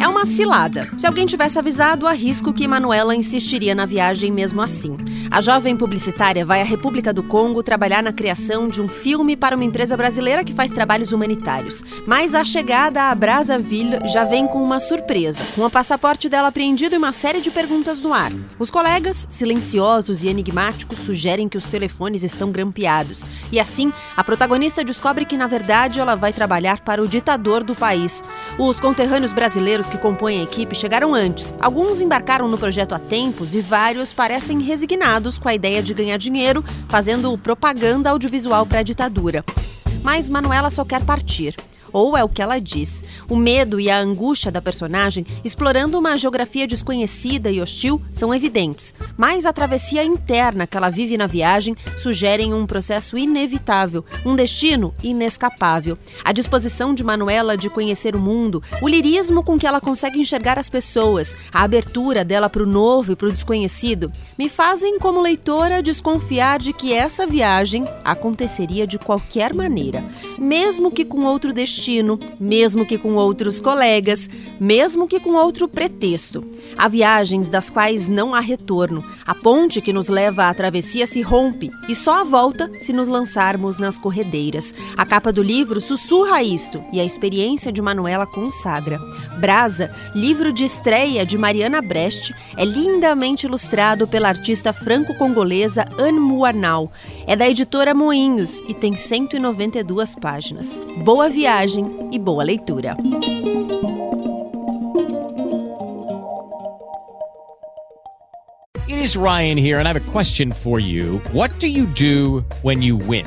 É uma cilada. Se alguém tivesse avisado, arrisco que Manuela insistiria na viagem mesmo assim. A jovem publicitária vai à República do Congo trabalhar na criação de um filme para uma empresa brasileira que faz trabalhos humanitários. Mas a chegada a Brazzaville já vem com uma surpresa, com o passaporte dela apreendido e uma série de perguntas no ar. Os colegas, silenciosos e enigmáticos, sugerem que os telefones estão grampeados. E assim, a protagonista descobre que, na verdade, ela vai trabalhar para o ditador do país. Os conterrâneos brasileiros que compõem a equipe chegaram antes. Alguns embarcaram no projeto há tempos e vários parecem resignados com a ideia de ganhar dinheiro fazendo propaganda audiovisual para a ditadura. Mas Manuela só quer partir. Ou é o que ela diz. O medo e a angústia da personagem, explorando uma geografia desconhecida e hostil, são evidentes. Mas a travessia interna que ela vive na viagem sugerem um processo inevitável, um destino inescapável. A disposição de Manuela de conhecer o mundo, o lirismo com que ela consegue enxergar as pessoas, a abertura dela para o novo e para o desconhecido, me fazem, como leitora, desconfiar de que essa viagem aconteceria de qualquer maneira, mesmo que com outro destino destino, mesmo que com outros colegas, mesmo que com outro pretexto. Há viagens das quais não há retorno. A ponte que nos leva à travessia se rompe e só a volta se nos lançarmos nas corredeiras. A capa do livro sussurra isto e a experiência de Manuela consagra. Brasa, livro de estreia de Mariana Brecht, é lindamente ilustrado pela artista franco-congolesa Anne Muarnau. É da editora Moinhos e tem 192 páginas. Boa viagem e boa leitura. It is Ryan here, and I have a question for you. What do you do when you win?